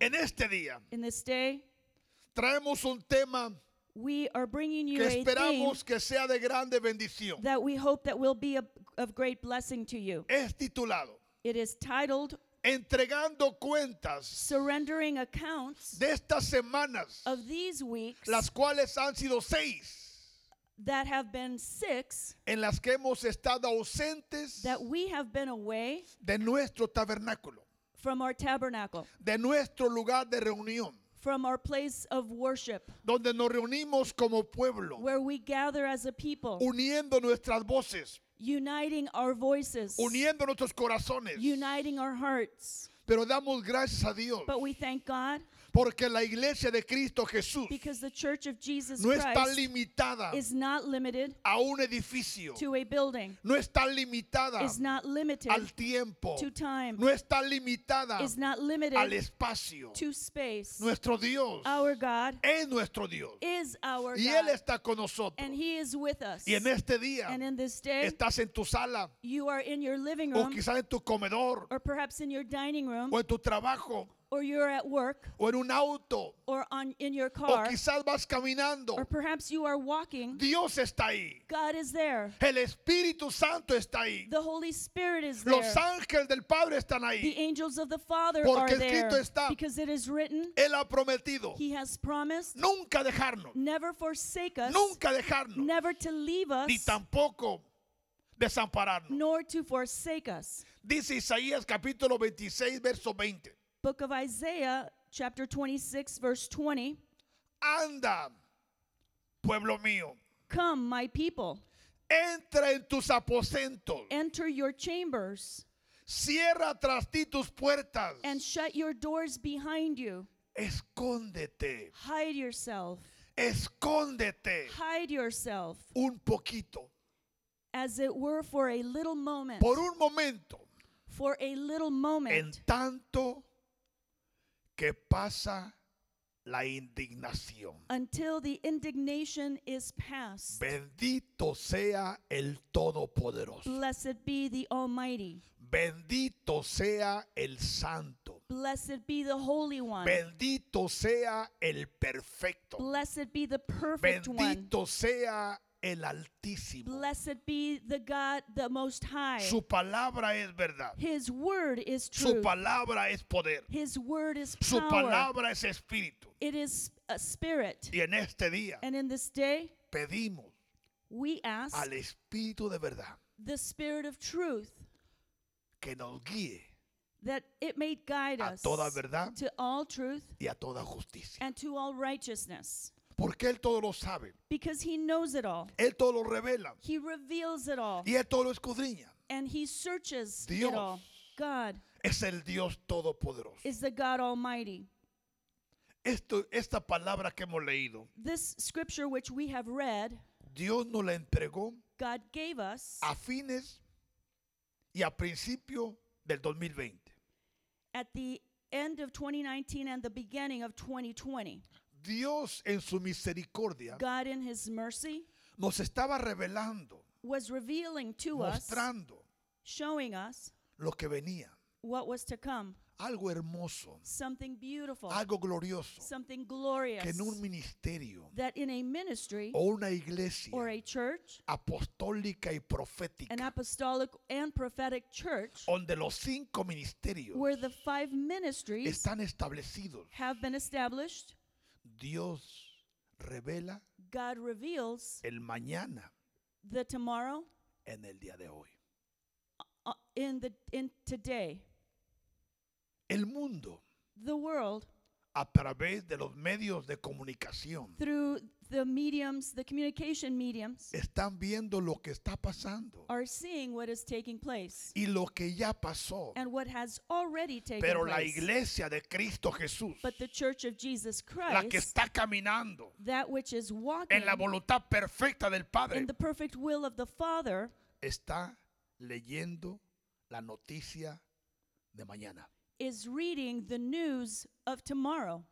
En este día In this day, traemos un tema we are bringing you que esperamos que sea de grande bendición. that we hope that will be of great blessing to you. Es titulado It is titled Entregando cuentas Surrendering Accounts de estas semanas, of These Weeks las cuales han sido seis, that have been six en las que hemos estado ausentes that we have been away de nuestro tabernáculo, from our tabernacle, de nuestro lugar de reunión, from our place of worship, donde nos reunimos como pueblo, where we gather as a people, uniendo nuestras voces, uniting our voices, uniendo nuestros corazones. uniting our hearts. Pero damos gracias a Dios But we thank God porque la iglesia de Cristo Jesús because the church of Jesus no está Christ limitada is not limited a un edificio, to a building, no está limitada is not limited al tiempo, to time, no está limitada is not al limited espacio. to space. Nuestro Dios Our God es nuestro Dios. is our y Él God, está con nosotros. and He is with us. Y en este día And in this day, estás en tu sala. you are in your living o room, quizás en tu comedor. Or perhaps in your dining room, o en tu trabajo or you're at work, o en un auto or on in your o car, quizás vas caminando. or perhaps you are walking. Dios está ahí. God is there. El Espíritu Santo está ahí. The Holy Spirit is Los there. ángeles del Padre están The ahí. angels of the Father Porque are there escrito está- because it is written, Él ha prometido He has promised nunca dejarnos, never forsake us, nunca dejarnos, never to leave us, ni tampoco desampararnos. nor to forsake us. Dice Isaías capítulo 26, verso 20. Book of Isaiah, chapter 26, verse 20. Anda, pueblo mío, Come, my people, entra en tus aposentos, enter your chambers cierra tras ti tus puertas, and shut your doors behind you. escóndete, Hide yourself. escóndete Hide yourself, un poquito, as it were, for a little moment. por un momento, For a little en moment. tanto que pasa la indignación. Until the indignation is past. Bendito sea el Todopoderoso. Blessed be the Almighty. Bendito sea el Santo. Blessed be the Holy One. Bendito sea el Perfecto. Blessed be the perfect one. Bendito sea el Altísimo. Blessed be the God, the Most High. Su palabra es verdad. His word is Su true. palabra es poder. His word is Su power. palabra es espíritu. It is a spirit. Y en este día And in this day, pedimos we ask al Espíritu de verdad the Spirit of truth que nos guíe that it may guide us toda verdad to all truth y a toda and to all righteousness. Porque Él todo lo sabe. Because He knows it all. Él todo lo revela. He reveals it all. Y Él todo lo escudriña. And He searches Dios. it all. God Es el Dios todopoderoso. is the God Almighty. Esto, esta palabra que hemos leído, This scripture which we have read, Dios nos la entregó God gave us a fines y a principio del 2020. at the end of 2019 and the beginning of 2020. Dios en su misericordia God, in His mercy, nos estaba revelando, was revealing to us, mostrando showing us lo que venía. what was to come. Algo hermoso, Something beautiful, algo glorioso, something que glorious. en un ministerio That in a ministry o una iglesia or a church, apostólica y an profética, apostolic and prophetic church, donde los cinco ministerios where the five ministries están establecidos, have been established, Dios revela God reveals el mañana the tomorrow en el día de hoy. uh, in the in today. El mundo, The world a través de los medios de comunicación, through the mediums, the communication mediums, están viendo lo que está pasando are seeing what is taking place y lo que ya pasó. and what has already taken Pero la place. iglesia de Cristo Jesús, But the church of Jesus la que Christ, está caminando that which is walking en la voluntad perfecta del Padre, in the perfect will of the Father, está leyendo la noticia de mañana. is reading the news of tomorrow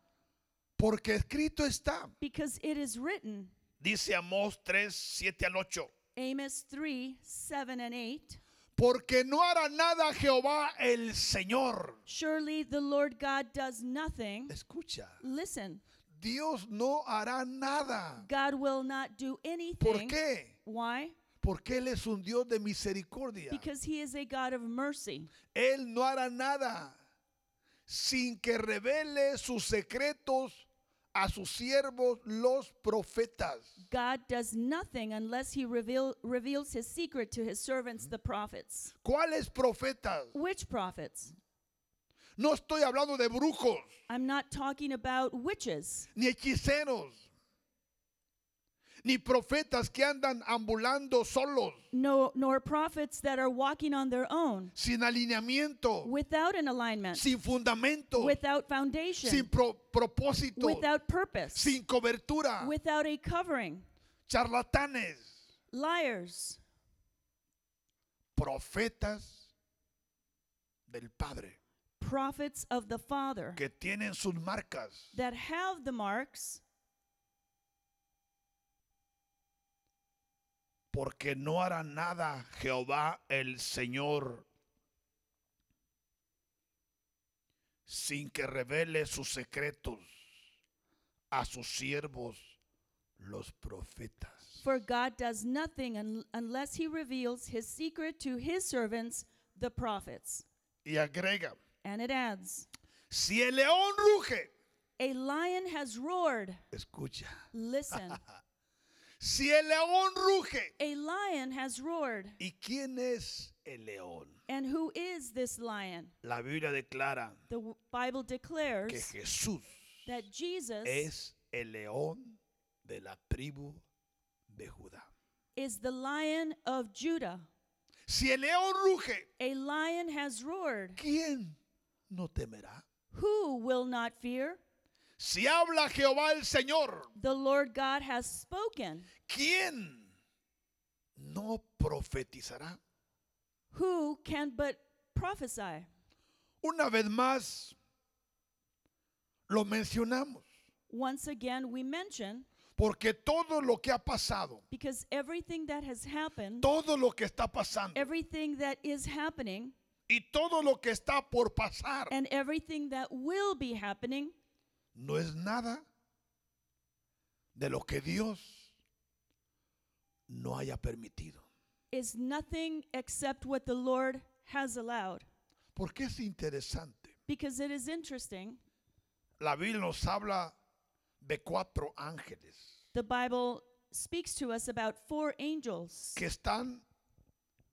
Porque escrito está, because it is written, dice Amós 3, 7 al 8. Amos 3 7 and 8. Porque no hará nada Jehová el Señor. Surely the Lord God does nothing. Escucha, Listen, Dios no hará nada. God will not do ¿Por anything. qué? Why? Porque Él es un Dios de misericordia. Because he is a God of mercy. Él no hará nada sin que revele sus secretos a sus siervos los profetas. God does nothing unless he reveal, reveals his secret to his servants, the prophets. ¿Cuáles profetas? Which prophets? No estoy hablando de brujos, I'm not talking about witches, ni hechiceros, ni profetas que andan ambulando solos, no, nor prophets that are walking on their own. Sin alineamiento, without an alignment, sin fundamento, without foundation, sin pro- propósito, without purpose, sin cobertura, without a covering, charlatanes, liars, profetas del Padre, prophets of the Father. Que tienen sus marcas. that have the marks, porque no hará nada Jehová el Señor sin que revele sus secretos a sus siervos los profetas. for God does nothing un- unless he reveals his secret to his servants, the prophets. Y agrega, And it adds, si el león ruge, A lion has roared. escucha, Listen, si el león ruge, a lion has roared. ¿y quién es el león? And who is this lion? La Biblia declara The Bible que declares Jesús that Jesus es el león de la tribu de Judá. is the lion of Judah. Si el león ruge, A lion has roared. ¿quién no temerá? Who will not fear? Si habla Jehová el Señor, The Lord God has spoken. ¿quién no profetizará? Who can but prophesy? Una vez más, lo mencionamos, Once again, we mention porque todo lo que ha pasado, because everything that has happened, todo lo que está pasando everything that is happening, y todo lo que está por pasar and everything that will be happening no es nada de lo que Dios no haya permitido. is nothing except what the Lord has allowed. Porque es interesante. Because it is interesting. La Biblia nos habla de cuatro ángeles. The Bible speaks to us about four angels que están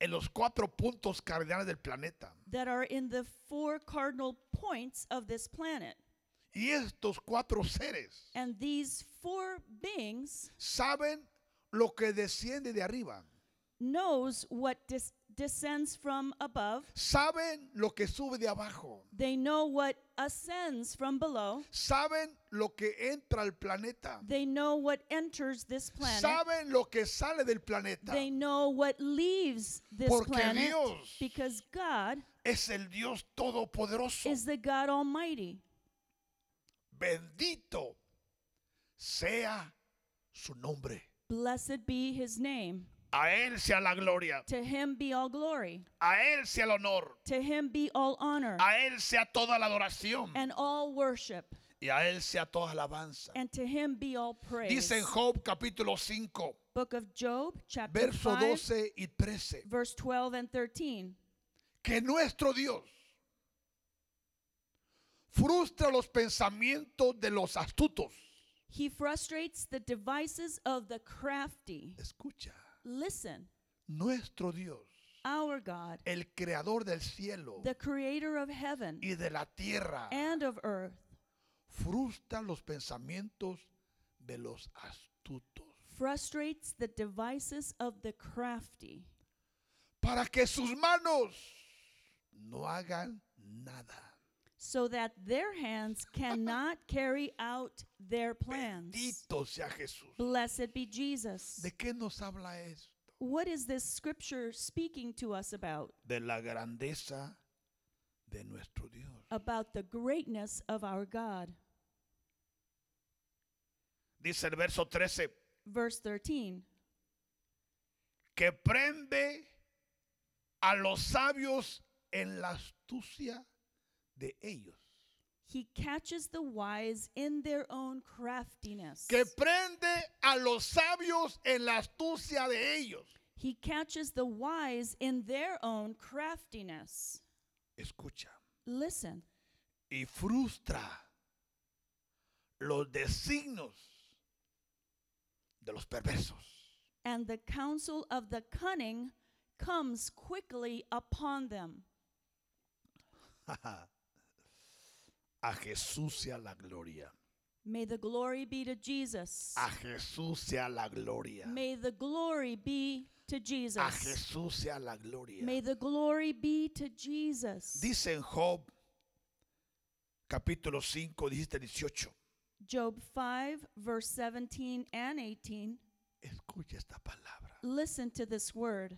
en los cuatro puntos cardinales del planeta. that are in the four cardinal points of this planet. Y estos cuatro seres And these four beings saben lo que desciende de arriba, knows what dis- descends from above. saben lo que sube de abajo, They know what ascends from below. saben lo que entra al planeta, They know what enters this planet. saben lo que sale del planeta, They know what leaves this Porque planet Dios because God es el Dios todopoderoso. is the God Almighty. Bendito sea su nombre. Blessed be his name. A Él sea la gloria, To him be all glory. a Él sea el honor, To him be all honor a Él sea toda la adoración and all worship. y a Él sea toda alabanza. And to him be all praise. Dice en Job capítulo 5, Book of Job, chapter verso 5, 12 y 13, verse 12 and 13. que nuestro Dios frustra los pensamientos de los astutos. He frustrates the devices of the crafty. Escucha, Listen, nuestro Dios, our God, el creador del cielo the creator of heaven y de la tierra, and of earth, frustra los pensamientos de los astutos frustrates the devices of the crafty para que sus manos no hagan nada. So that their hands cannot carry out their plans. Bendito sea Jesús. Blessed be Jesus. ¿De qué nos habla esto? What is this scripture speaking to us about? De la grandeza de nuestro Dios. About the greatness of our God. Dice el verso 13, Verse 13 que prende a los sabios en la astucia de ellos. He catches the wise in their own craftiness. Que prende a los sabios en la astucia de ellos. He catches the wise in their own craftiness. Escucha. Listen. Y frustra los designios de los perversos. And the counsel of the cunning comes quickly upon them. A Jesús sea la gloria. May the glory be to Jesus. A Jesús sea la gloria. May the glory be to A Jesus. Jesús sea la gloria. May the glory be to Jesus. Dice en Job capítulo 5, 17, 18. Job 5, verse 17 and 18. Escucha esta palabra. Listen to this word.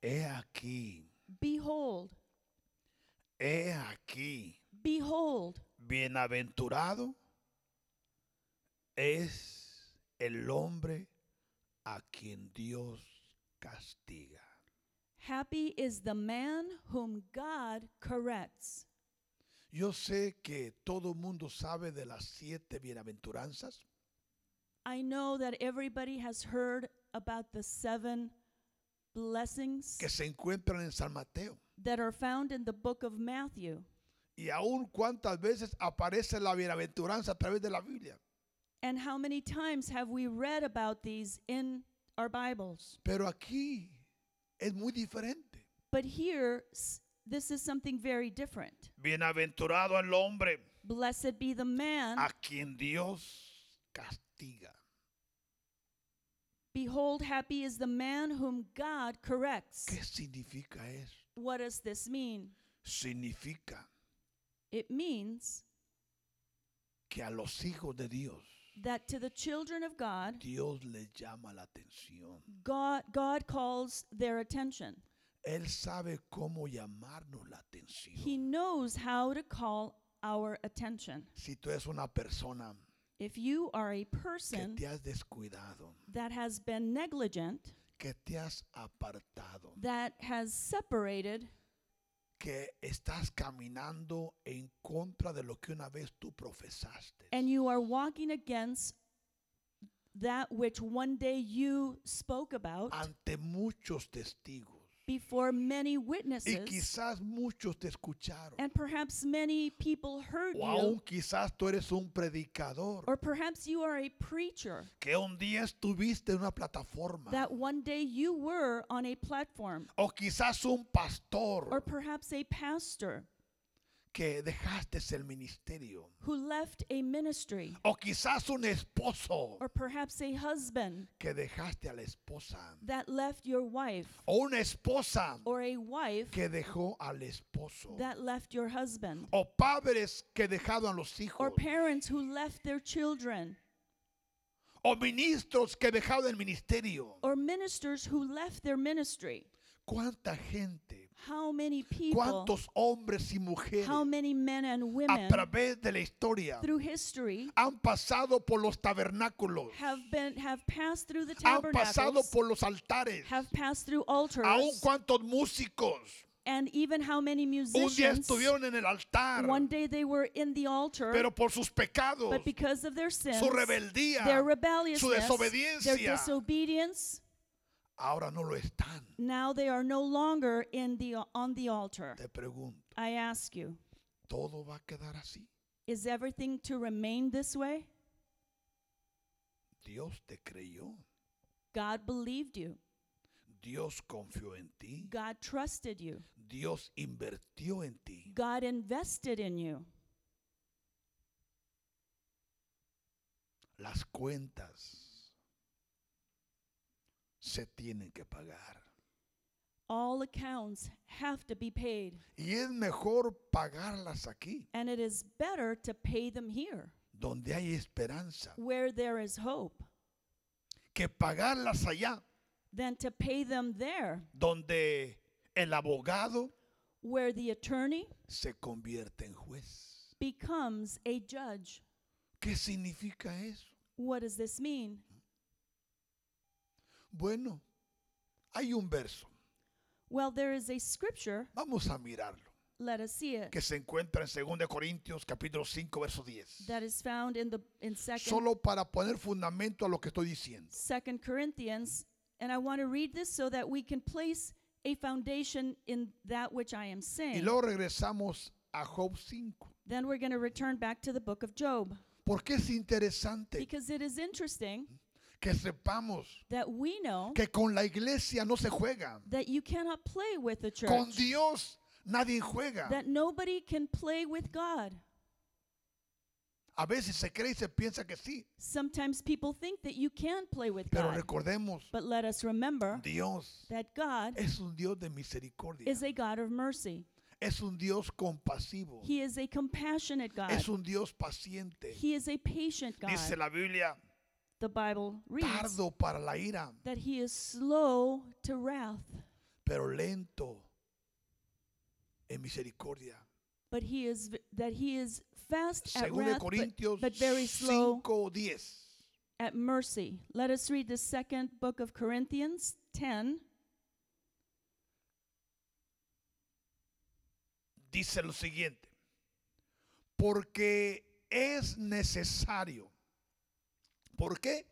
He aquí, Behold, he aquí, behold, bienaventurado es el hombre a quien Dios castiga. happy is the man whom God corrects. Yo sé que todo mundo sabe de las siete bienaventuranzas, I know that everybody has heard about the seven blessings que se encuentran en San Mateo. that are found in the book of Matthew. Y aún cuántas veces aparece la bienaventuranza a través de la Biblia. And how many times have we read about these in our Bibles? Pero aquí es muy diferente. But here, this is something very different. Bienaventurado el hombre Blessed be the man, a quien Dios castiga. behold, happy is the man whom God corrects. ¿Qué significa eso? What does this mean? Significa It means que a los hijos de Dios, that to the children of God, Dios les llama la atención. God, God calls their attention. Él sabe cómo llamarnos la atención. He knows how to call our attention. Si tú eres una persona If you are a que person te has descuidado, that has been negligent, que te has apartado, that has separated, que estás caminando en contra de lo que una vez tú profesaste. and you are walking against that which one day you spoke about ante muchos testigos. Before many Y witnesses, quizás muchos te escucharon. and perhaps many people heard O aún you, quizás tú eres un predicador. or perhaps you are a preacher, Que un día estuviste en una plataforma. that one day you were on a platform, O quizás un pastor or perhaps a pastor que dejaste el ministerio. who left a ministry, O quizás un esposo or perhaps a husband que dejaste a la esposa. that left your wife, O una esposa or a wife que dejó al esposo. that left your husband, O padres que dejaron a los hijos. or parents who left their children, O ministros que dejaron el ministerio. or ministers who left their ministry. ¿Cuánta gente? How many people, ¿Cuántos hombres y mujeres how many men and a women través de la historia through history han pasado por los tabernáculos? have been have passed through the Han pasado tabernacles, por los altares. have passed through Aún altars, cuántos músicos and even how many un día musicians estuvieron en el altar, one day they were in the altar, pero por sus pecados, but because of their sins, su rebeldía, their su their desobediencia, disobedience, ahora no lo están. now they are no longer in the on the altar. Te pregunto, I ask you, ¿todo va a quedar así? is everything to remain this way? Dios te creyó, God believed you. Dios confió en ti, God trusted you. Dios invirtió en ti. God invested in you. Las cuentas se tienen que pagar. All accounts have to be paid, Y es mejor pagarlas aquí, and it is better to pay them here donde hay esperanza, where there is hope que pagarlas allá, than to pay them there donde el abogado where the attorney se convierte en juez. becomes a judge. ¿Qué significa eso? What does this mean? Bueno, hay un verso Well, there is a scripture, Vamos a mirarlo. let us see it, Que se encuentra en 2 Corintios capítulo 5 verso 10. that is found in the in second Solo para poner fundamento a lo que estoy diciendo. Second Corinthians, and I want to read this so that we can place a foundation in that which I am Y saying. luego regresamos a Job 5. Then we're going to return back to the book of Job Porque es interesante because it is interesting que sepamos that we know que con la iglesia no se juega. that you cannot play with the Con church, Dios nadie juega. that nobody can play with God. A veces se cree y se piensa que sí. Sometimes people think that you can play with Pero God, recordemos, but let us remember Dios that God es un Dios de misericordia. is a God of mercy. Es un Dios compasivo. He is a compassionate God. Es un Dios paciente. He is a patient God. Dice la Biblia, The Bible reads tardo para la ira, that he is slow to wrath, pero lento en misericordia. but he is v- that he is fast at Según de wrath, but, Corintios but very slow 5:10. at mercy. Let us read the second book of Corinthians 10. Dice lo siguiente: Porque es necesario. ¿Por qué?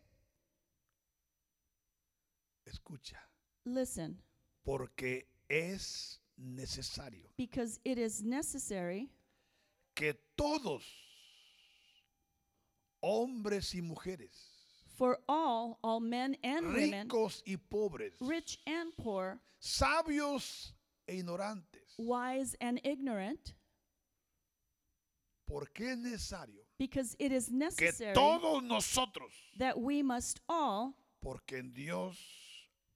Escucha, Listen, porque es necesario because it is necessary que todos, hombres y mujeres, for all, all men and women, ricos y pobres, rich and poor, sabios e ignorantes, wise and ignorant, porque es necesario because it is que necessary todos nosotros, that we must all, porque en Dios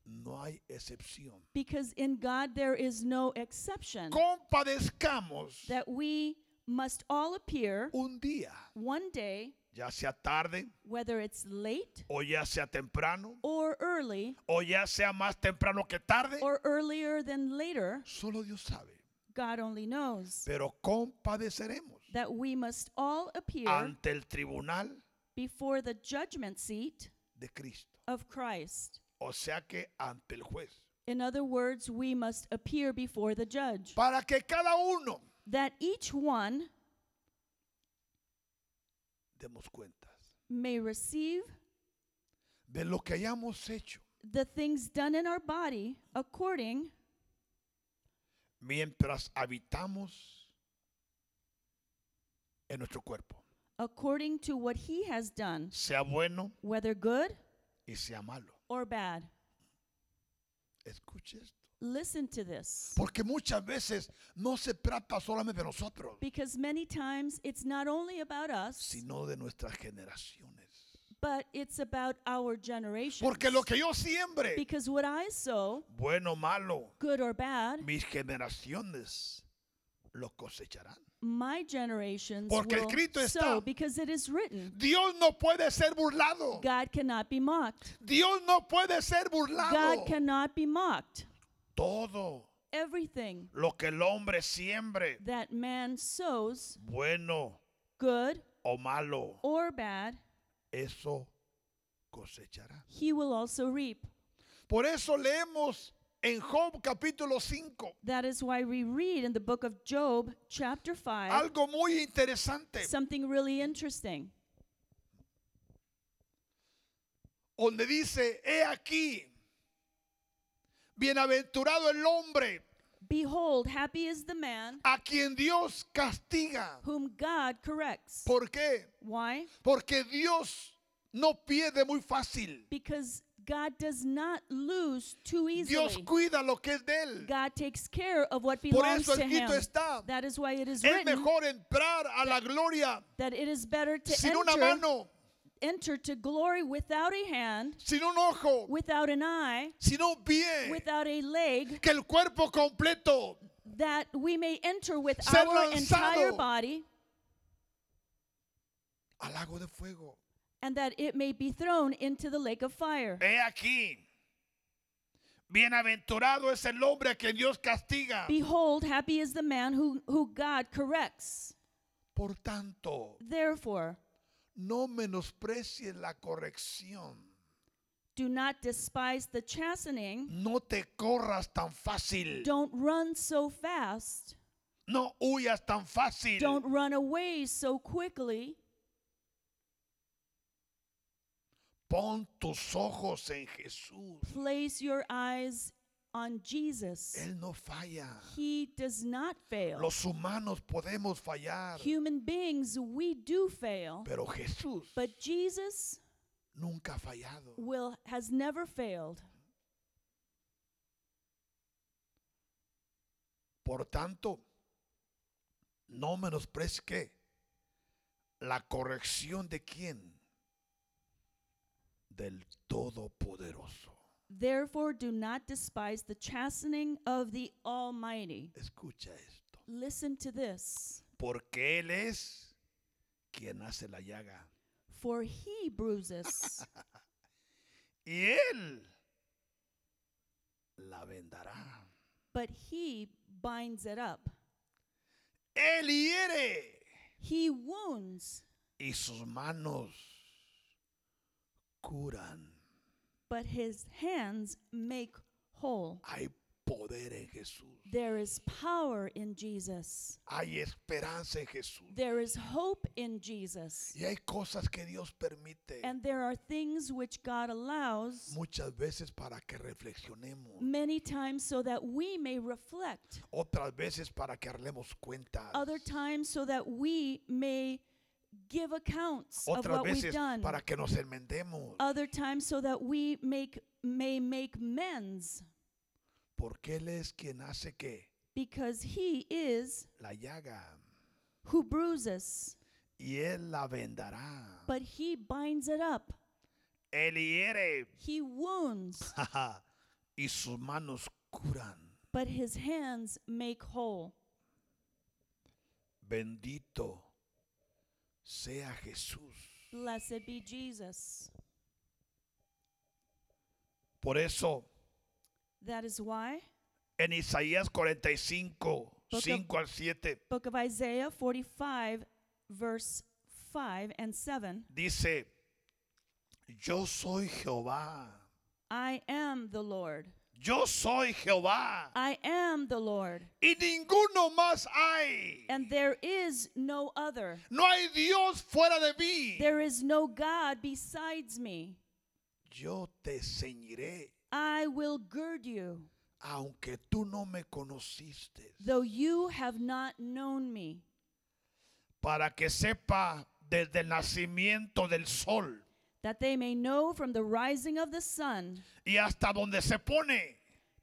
no hay excepción, because in God there is no exception, compadezcamos that we must all appear un día, one day, ya sea tarde whether it's late o ya sea temprano or early o ya sea más temprano que tarde, or earlier than later, solo Dios sabe. God only knows, Pero compadeceremos that we must all appear ante el tribunal before the judgment seat de Cristo, of Christ. o sea que ante el juez, In other words, we must appear before the judge, para que cada uno that each one demos cuentas may receive de lo que hayamos hecho. the things done in our body according mientras habitamos en nuestro cuerpo, according to what he has done, sea bueno whether good y sea malo. or bad. Escuche esto. Listen to this. Porque muchas veces no se trata solamente de nosotros, Because many times it's not only about us, sino de nuestras generaciones. but it's about our generation. Porque lo que yo siembre, Because what I sow, bueno o malo, good or bad, mis generaciones lo cosecharán. my generations Porque will escrito está. sow because it is written. Dios no puede ser burlado. God cannot be mocked. Dios no puede ser God burlado. cannot be mocked. Todo Everything lo que el hombre siembre, that man sows, bueno good o malo, or bad, eso cosechará. he will also reap. Por eso leemos en Job capítulo 5 That is why we read in the book of Job, chapter 5, algo muy interesante, something really interesting. donde dice, he aquí, bienaventurado el hombre Behold, happy is the man a quien Dios castiga. whom God corrects. ¿Por qué? Why? Porque Dios no pierde muy fácil. Because God does not lose too easily. Dios cuida lo que es de él. God takes care of what Por belongs eso to him. está, That is why it is es written mejor entrar a la gloria that it is better to sin una enter, mano, enter to glory without a hand, sin un ojo, without an eye, sin un pie, without a leg, que el cuerpo completo that we may enter with our entire body, al lago de fuego. And that it may be thrown into the lake of fire. He aquí, bienaventurado es el hombre a quien Dios castiga. Behold, happy is the man who, who God corrects. Por tanto, Therefore, no menosprecies la corrección. Do not despise the chastening. No te corras tan fácil. Don't run so fast. No huyas tan fácil. Don't run away so quickly. Pon tus ojos en Jesús. Place your eyes on Jesus. Él no falla. He does not fail. Los humanos podemos fallar, Human beings, we do fail. pero Jesús But Jesus nunca ha fallado. will has never failed. Por tanto, no menosprecies la corrección de quién? Del Todopoderoso. Therefore, do not despise the chastening of the Almighty. Escucha esto. Listen to this. Porque Él es quien hace la llaga. For he bruises, Y Él la vendará. but he binds it up. Él hiere He wounds, y sus manos curan. but his hands make whole. Hay poder en Jesús. There is power in Jesus. Hay esperanza en Jesús. There is hope in Jesus. Y hay cosas que Dios permite And there are things which God allows muchas veces para que reflexionemos. many times so that we may reflect, Otras veces para que arlemos cuentas. other times so that we may give accounts of Otras what we've veces done, para que nos enmendemos. other times so that we make may make mends Porque Él es quien hace que because he is la llaga. who bruises, Y Él la vendará. but he binds it up. Él hiere. He wounds, y sus manos curan. but his hands make whole. Bendito sea Jesús. Blessed be Jesus. Por eso, That is why en Isaías 45, 5 al 7, book of Isaiah 45 verse 5 and 7 dice, yo soy Jehová. I am the Lord. Yo soy Jehová. I am the Lord, Y ninguno más hay. and there is no other. No hay Dios fuera de mí. There is no God besides me. Yo te ceñiré, I will gird you, aunque tú no me conociste, though you have not known me, para que sepa desde el nacimiento del sol that they may know from the rising of the sun y hasta donde se pone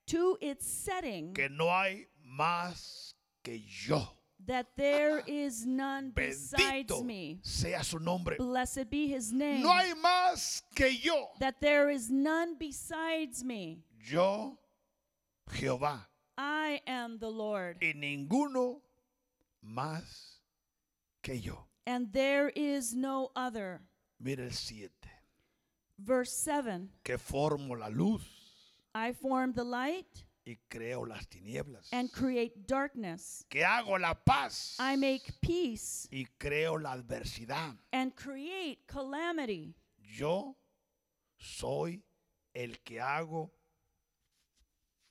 to its setting que no hay más que yo. that there is none besides Bendito me. sea su nombre. Blessed be his name. No hay más que yo. That there is none besides me. Yo, Jehová, I am the Lord, y ninguno más que yo. and there is no other. Mira el 7. Verse 7 Que formo la luz I form the light y creo las tinieblas. and create darkness. Que hago la paz I make peace y creo la adversidad. and create calamity. Yo soy el que hago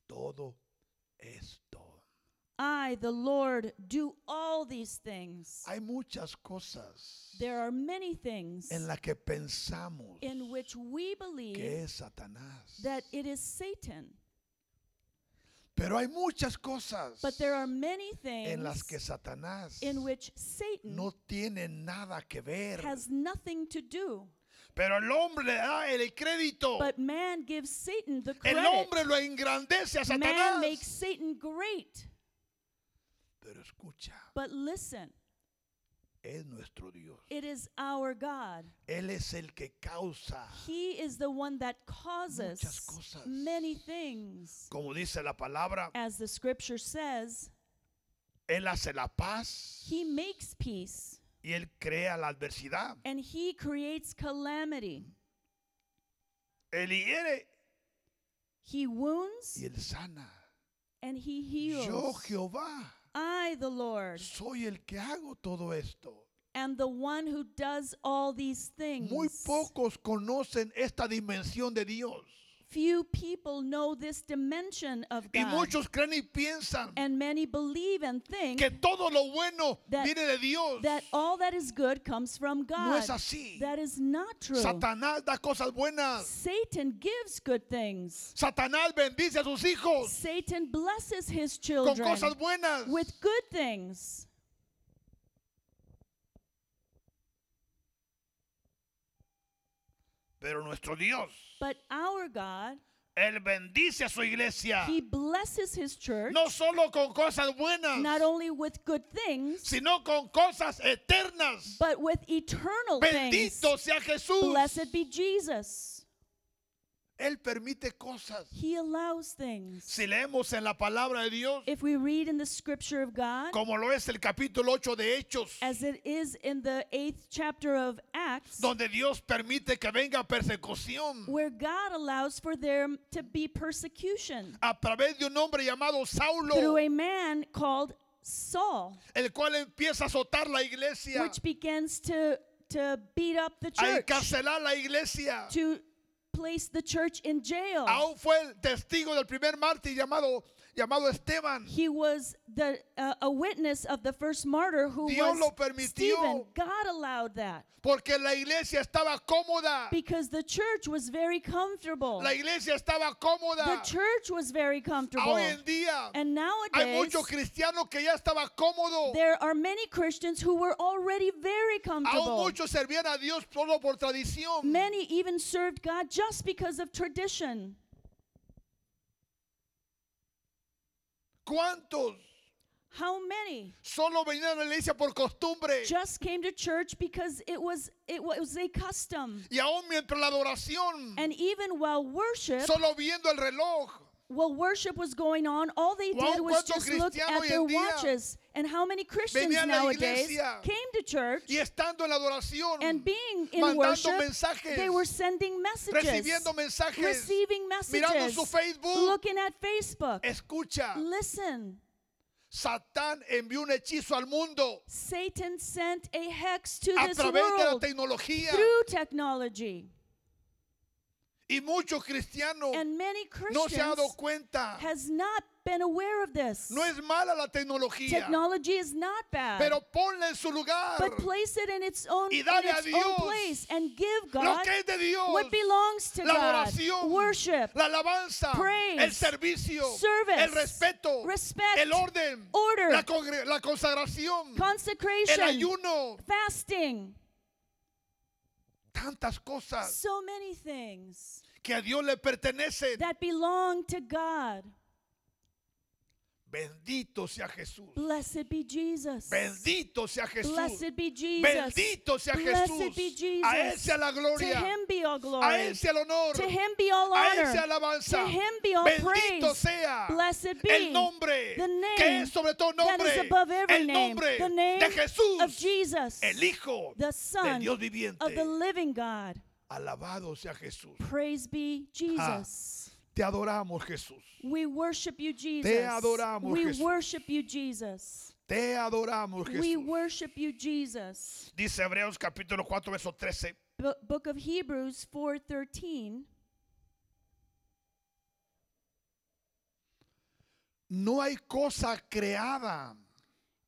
todo esto. I, the Lord, do all these things. Hay muchas cosas There are many things en las que pensamos in which we que believe es Satanás. that it is Satan. Pero hay muchas cosas But there are many en las things que Satanás in which Satan no tiene nada que ver. has nothing to do. Pero el hombre le da el crédito. But man gives Satan the El credit. hombre lo engrandece a Man Satanás. makes Satan great. Pero escucha, But listen, es nuestro Dios. it is our God. Él es el que causa, He is the one that Muchas causes cosas. many things. como dice la palabra, As the scripture says, Él hace la paz He makes peace y Él crea la adversidad. and He creates calamity. Él hiere He wounds y Él sana. and He Yo, heals. Jehová, I, the Lord, soy el que hago todo esto. and the one who does all these things. Muy pocos conocen esta dimensión de Dios. Few people know this dimension of Y God. muchos creen y piensan and many believe and think que todo lo bueno that- viene de Dios. that all that is good comes from God. No es así. That is not true. Satanás da cosas buenas. Satan gives good things. Satanás bendice a sus hijos Satan blesses his con children cosas buenas. with good things. Pero nuestro Dios, But our God, Él bendice a su iglesia. He blesses His church No solo con cosas not buenas, only with good things, sino con cosas eternas. but with eternal things. Bendito sea Jesús. Blessed be Jesus. Él permite cosas. He allows things. Si leemos en la palabra de Dios, If we read in the scripture of God, como lo es el capítulo 8 de Hechos, as it is in the eighth chapter of Acts, donde Dios permite que venga persecución where God allows for there to be persecution a través de un hombre llamado through Saulo, a man called Saul, el cual empieza a azotar la iglesia, which begins to, to beat up the a church, encarcelar la iglesia. to place the church in jail. Aún fue el testigo del primer mártir llamado, llamado Esteban. He was the uh, a witness of the first martyr who Dios was lo permitió. Stephen. God allowed that Porque la iglesia estaba cómoda. because the church was very comfortable. La iglesia estaba The church was very comfortable. Hoy en día And hay nowadays, muchos cristianos que ya estaba cómodo. there are many Christians who were already very Aún comfortable. muchos servían a Dios solo por tradición. Many even served God just because of tradition. ¿Cuántos How many solo venían a la iglesia por costumbre? just came to church because it was it was a custom? Y aún mientras la adoración, And even while worship, solo viendo el reloj, while worship was going on, all they did was just look at their watches. And how many Christians venían a la nowadays came to church la and being in worship, mensajes, they were sending messages, mensajes, receiving messages, Facebook. looking at Facebook. Escucha, Listen, Satán envió un hechizo al mundo Satan sent a hex to a this través de la world tecnología. through technology. Y muchos cristianos And many no se han dado Christians cuenta. has not been aware of this. No es mala la tecnología, Technology is not bad. pero ponla en su lugar. but place it in its own, Y in dale a own Dios place and give Lo God que es de Dios, what belongs to la God. adoración, Worship, la alabanza, praise, el servicio, service, el respeto, respect, el orden, order, la, consagración, el consecration, ayuno, fasting. Tantas cosas So many things que a Dios le pertenecen. that belong to God. Bendito sea Jesús. Blessed be Jesus. Bendito sea Jesús. Blessed be Jesus. Bendito sea Blessed Jesús. be Jesus. A Él sea la gloria. To him be all A glory. Él sea el honor. To him be all A Él honor. sea alabanza. To him be all Bendito praise. sea Blessed be el nombre the name que es sobre todo that nombre. is above every el name. nombre The name de Jesús, of Jesus, el Hijo the Son Dios viviente. of the living God. Alabado sea Jesús. Praise be Jesus. Te adoramos, Jesús. We worship you, Jesus. adoramos, we Jesús. worship you, Jesus. Te adoramos, We Jesús. worship you, Jesus. Dice Hebreos capítulo 4, verso 13. B- Book of Hebrews 4:13. No hay cosa creada.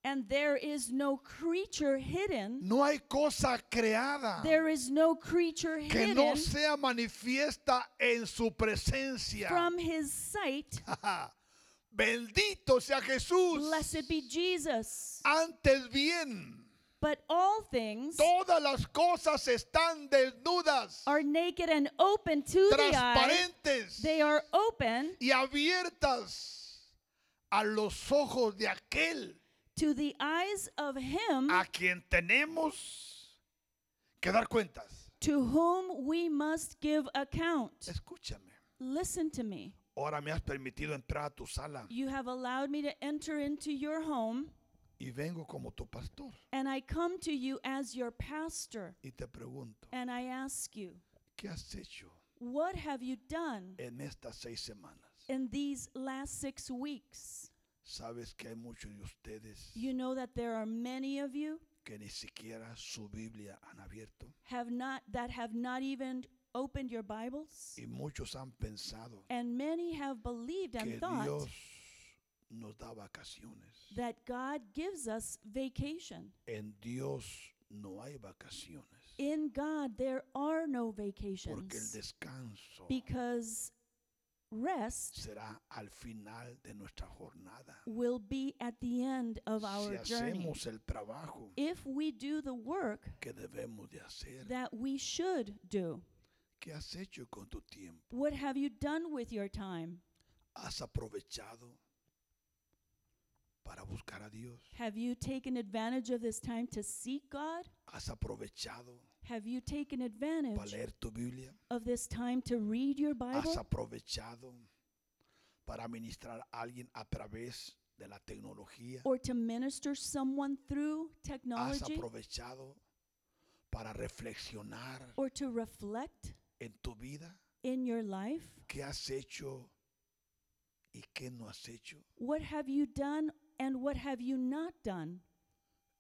And there is no creature hidden. No hay cosa creada There is no creature que hidden no sea manifiesta en su presencia. from his sight. Bendito sea Jesús. Blessed be Jesus. Antes bien, But all things todas las cosas están desnudas, are naked and open to the eye. transparentes They are open y abiertas a los ojos de aquel to the eyes of him a quien tenemos que dar cuentas. to whom we must give account. Escúchame. Listen to me. Ahora me has permitido entrar a tu sala You have allowed me to enter into your home, y vengo como tu pastor and I come to you as your pastor, y te pregunto, and I ask you, ¿qué has hecho what have you done en estas seis semanas? in these last six weeks? Sabes que hay muchos de ustedes You know that there are many of you que ni siquiera su Biblia han abierto. have not that have not even opened your Bibles? Y muchos han pensado And many have believed que and thought Dios nos da vacaciones. that God gives us vacation. En Dios no hay vacaciones. In God, there are no Porque el vacations descanso because rest será al final de nuestra jornada. will be at the end of Si our journey. hacemos el trabajo If we do the work que debemos de hacer, that we should do, ¿qué has hecho con tu tiempo? what have you done with your time? ¿Has aprovechado para buscar a Dios? Have you taken advantage of this time to seek God? ¿Has aprovechado Have you taken para advantage leer tu Biblia? of this time to read your ¿Has Bible? aprovechado para ministrar a alguien a través de la tecnología? Or to minister someone through ¿Has technology? aprovechado para reflexionar Or to reflect en tu vida? in your life? ¿Qué has hecho y qué no has hecho? What have you done and what have you not done?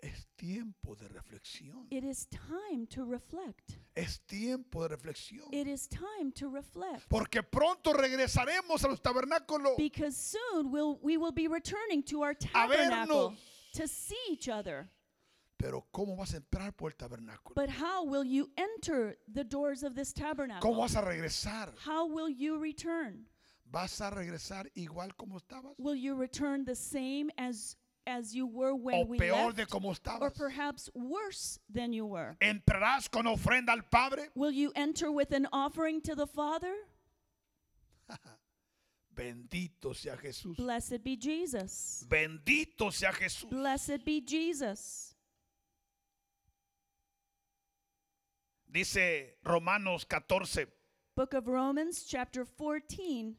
Es tiempo de reflexión. It is time to reflect. Es tiempo de reflexión. It is time to reflect. Porque pronto regresaremos a los tabernáculos Because soon we'll, we will be returning to our a tabernacle to see each other. Pero ¿cómo vas a entrar por el tabernáculo? But how will you enter the doors of this ¿Cómo tabernacle? vas a regresar? How will you return? ¿Vas a regresar igual como estabas? Will you return the same as as you were when ¿O we peor de left? como Or estabas? perhaps worse than you were? ¿Entrarás con ofrenda al Padre? Will you enter with an offering to the Father? Bendito sea Jesús. Blessed be Jesus. Bendito sea Jesús. Blessed be Jesus. Dice Romanos 14, Book of Romans, chapter 14.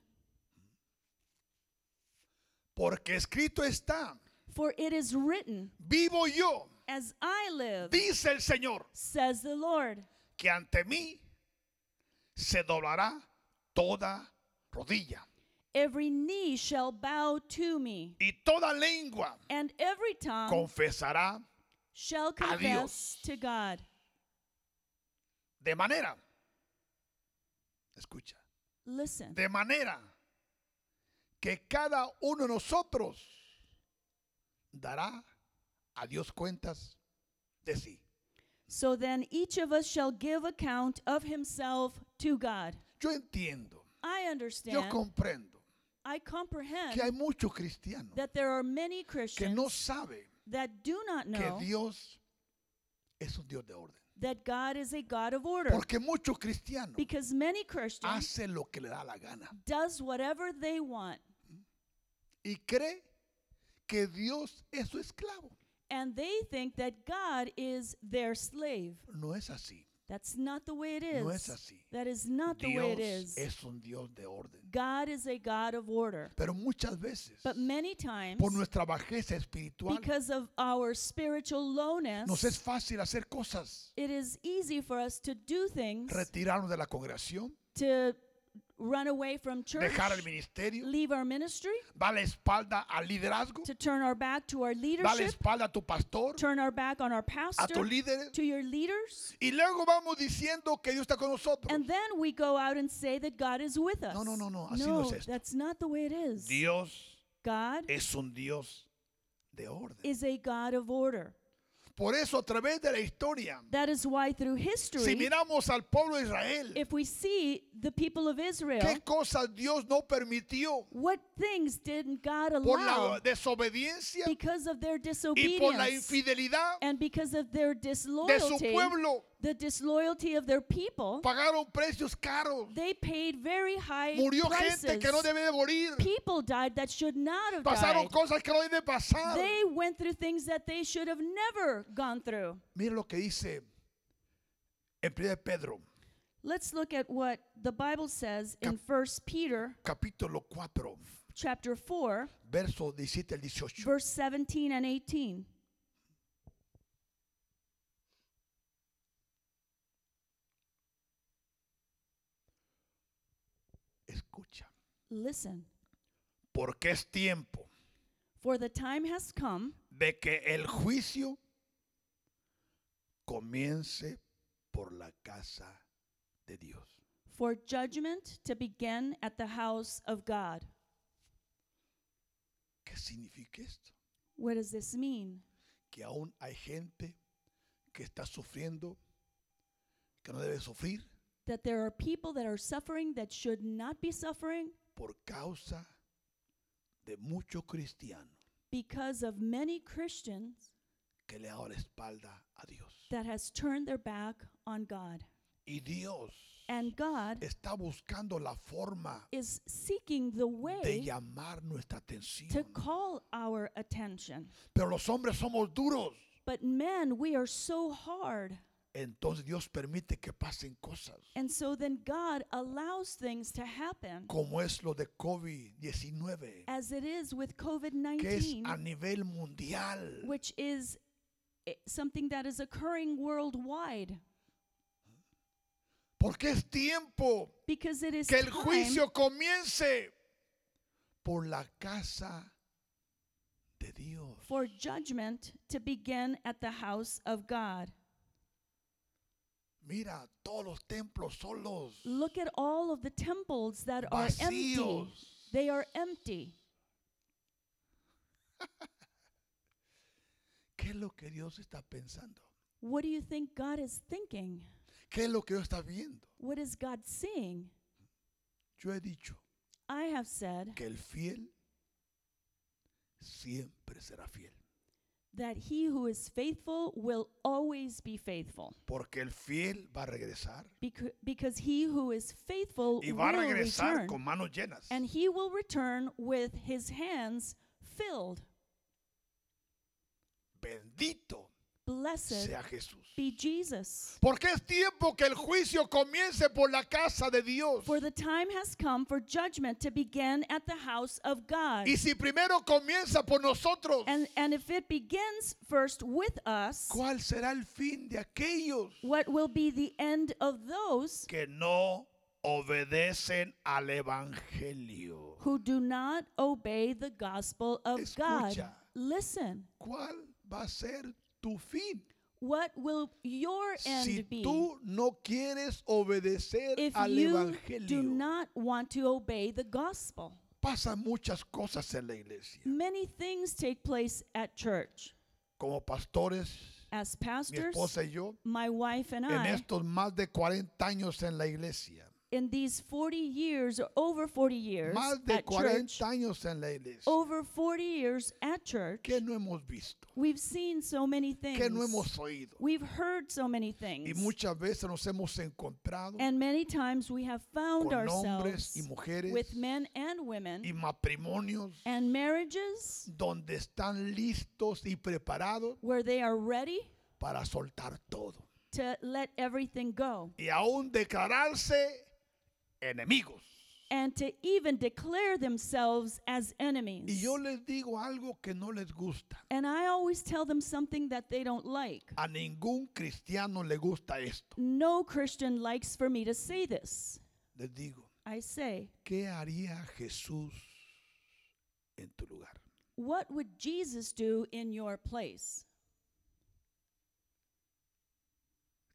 Porque escrito está, For it is written, vivo yo, As I live, dice el Señor, says the Lord, que ante mí se doblará toda rodilla. every knee shall bow to me, y toda lengua and every tongue confesará shall confess to God. de manera, escucha, Listen, de manera que cada uno de nosotros dará a Dios cuentas de sí. so then each of us shall give account of himself to God. Yo entiendo, I yo understand, comprendo I comprehend que hay muchos cristianos that there are many que Christians no saben that do not que know Dios es un Dios de orden. that God is a God of order. Porque muchos cristianos Because many Christians hacen lo que le da la gana does whatever they want y cree que Dios es su esclavo. and they think that God is their slave. No es así. That's not the way it is. No es así. That is not the way it Dios is. es un Dios de orden. God is a God of order. Pero muchas veces, But many times, por nuestra bajeza espiritual, because of our spiritual lowness, nos es fácil hacer cosas, it is easy for us to do things, retirarnos de la congregación, to run away from church, dejar el ministerio, leave our ministry, dar la espalda al liderazgo, to turn our back to our dar la leadership, espalda a tu pastor, turn our back on our a pastor, tus líderes, to your leaders, y luego vamos diciendo que Dios está con nosotros. and then we go out and say that God is with us. No, no, no, no, así no es esto. that's not the way it is. Dios God es un Dios de orden. is a God of order. Por eso a través de la historia, That is why through si history, miramos al pueblo de Israel, if we see the people of Israel, qué cosas Dios no permitió what things didn't God por allow la desobediencia because of their y por la disobedience infidelidad and because of their de su disloyalty, pueblo. the disloyalty of their people, Pagaron precios caros. they paid very high Murió prices. gente que no debe de morir. People died that should not have Pasaron died. cosas que no deben pasar. They went through things that they should have never gone through. Mira lo que dice en 1 Pedro, Let's look at what the Bible says in 1 Peter capítulo 4, chapter 4, verso 17 al 18. verse 17 and 18. Escucha, Listen, porque es tiempo for the time has come de que el juicio comience por la casa de Dios. For judgment to begin at the house of God. ¿Qué significa esto? What does this mean? Que aún hay gente que está sufriendo, que no debe sufrir That there are people that are suffering that should not be suffering por causa de muchos cristianos because of many Christians que le han dado la espalda a Dios. that has turned their back on God. Y Dios And God está buscando la forma is seeking the de way llamar nuestra to atención. call our attention. Pero los hombres somos duros. But men, we are so hard. Entonces Dios permite que pasen cosas, And so then God allows things to happen como es lo de COVID-19, as it is with COVID que es 19, a nivel mundial. which is Eh, something that is occurring worldwide. Porque es tiempo Because it is que el time juicio comience por la casa de Dios. for judgment to begin at the house of God. Mira, todos los templos solos, Look at all of the temples that are empty. vacíos. They are empty. ¿Qué es lo que Dios está pensando? What do you think God is thinking? ¿Qué es lo que Dios está viendo? What is God seeing? Yo he dicho I have said que el fiel siempre será fiel. that he who is faithful will always be faithful. Porque el fiel va a regresar Because, because he who is faithful y va a regresar return. con manos llenas. And he will return with his hands filled. Bendito Blessed sea Jesús. be Jesus. Porque es tiempo que el juicio comience por la casa de Dios. For the time has come for judgment to begin at the house of God. Y si primero comienza por nosotros, And, and if it begins first with us, ¿cuál será el fin de aquellos what will be the end of those que no obedecen al Evangelio? who do not obey the gospel of God? Escucha. Listen, ¿Cuál va a ser tu fin? what will your end Si be tú no quieres obedecer if al you do Evangelio, not want to obey the gospel? pasan muchas cosas en la iglesia. Many things take place at church. Como pastores, As mi pastors, esposa y yo, my wife and en I, estos más de 40 años en la iglesia, in these 40 years or over 40 years más de at 40 church, años en la iglesia, over 40 years at church, ¿qué no hemos visto? we've seen so many things. ¿Qué no hemos oído? We've heard so many Y things. muchas veces nos hemos encontrado And many times we have found con hombres ourselves y mujeres with men and women y matrimonios and marriages donde están listos y preparados where they are ready para soltar todo to let everything go y aún declararse enemigos. and to even declare themselves as enemies. Y yo les digo algo que no les gusta. and I always tell them something that they don't like. A ningún cristiano le gusta esto. No Christian likes for me to say this. Les digo, I say, ¿qué haría Jesús en tu lugar? what would Jesus do in your place?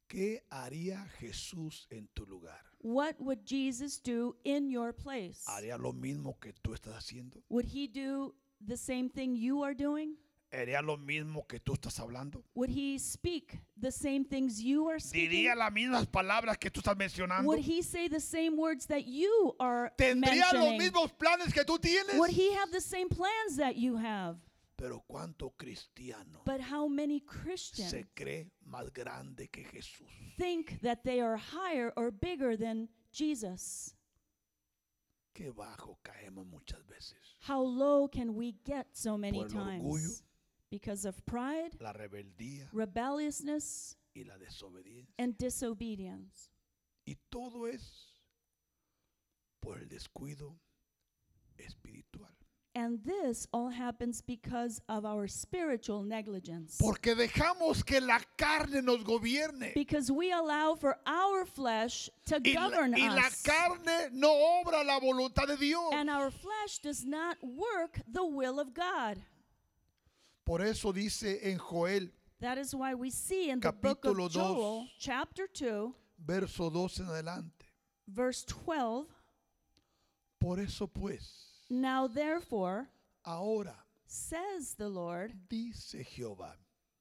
¿Qué haría Jesús en tu lugar? What would Jesus do in your place? ¿Haría lo mismo que tú estás haciendo? Would he do the same thing you are doing? ¿Haría lo mismo que tú estás hablando? Would he speak the same things you are speaking? ¿Diría las mismas palabras que tú estás mencionando? Would he say the same words that you are ¿Tendría los mentioning? mismos planes que tú tienes? Would he have the same plans that you have? Pero ¿cuánto cristiano But how many Christians se cree más grande que Jesús? think that they are higher or bigger than Jesus? Qué bajo caemos muchas veces. How low can we get so many Por el orgullo. times? Because of pride, La rebeldía rebelliousness, y la desobediencia. and disobedience. Y todo es por el descuido espiritual. And this all happens because of our spiritual negligence. Porque dejamos que la carne nos gobierne. Because we allow for our flesh to Y la, govern y la us. carne no obra la voluntad de Dios. And our flesh does not work the will of God. Por eso dice en Joel That is why we see in the book of Joel, chapter 2, verso 12 en adelante. verse 12. Por eso pues, Now therefore, ahora says the Lord, dice Jehová.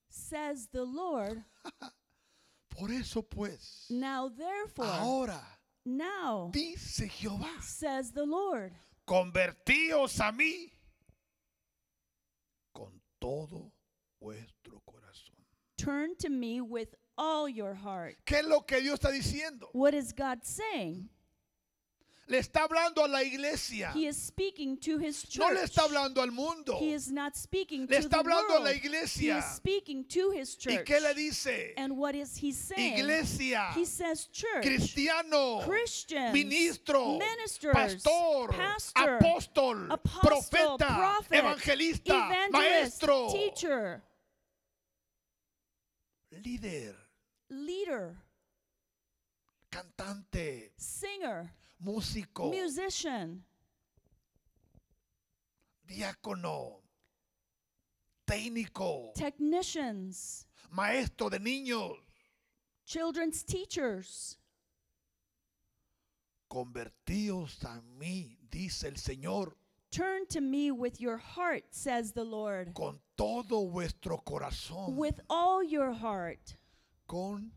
says the Lord, Por eso pues, now therefore, ahora now dice Jehová. says the Lord, Convertíos a mí con todo vuestro corazón. turn to me with all your heart. ¿Qué es lo que Dios está diciendo? What is God saying? Le está hablando a la iglesia. He is speaking to his church. No le está hablando al mundo. He is not speaking Le to está the hablando a la world. He iglesia. is speaking to his ¿Y church. qué le dice? And what is he saying? Iglesia, He says church, cristiano, Christians, ministro, ministers, pastor, pastor, apóstol, apostle, profeta, prophet, evangelista, evangelist, maestro, teacher, líder, leader, cantante, singer, músico, musician, diácono, técnico, technicians, maestro de niños. children's teachers. Convertíos a mí, dice el Señor, Turn to me with your heart, says the Lord, con todo vuestro corazón, with all your heart, con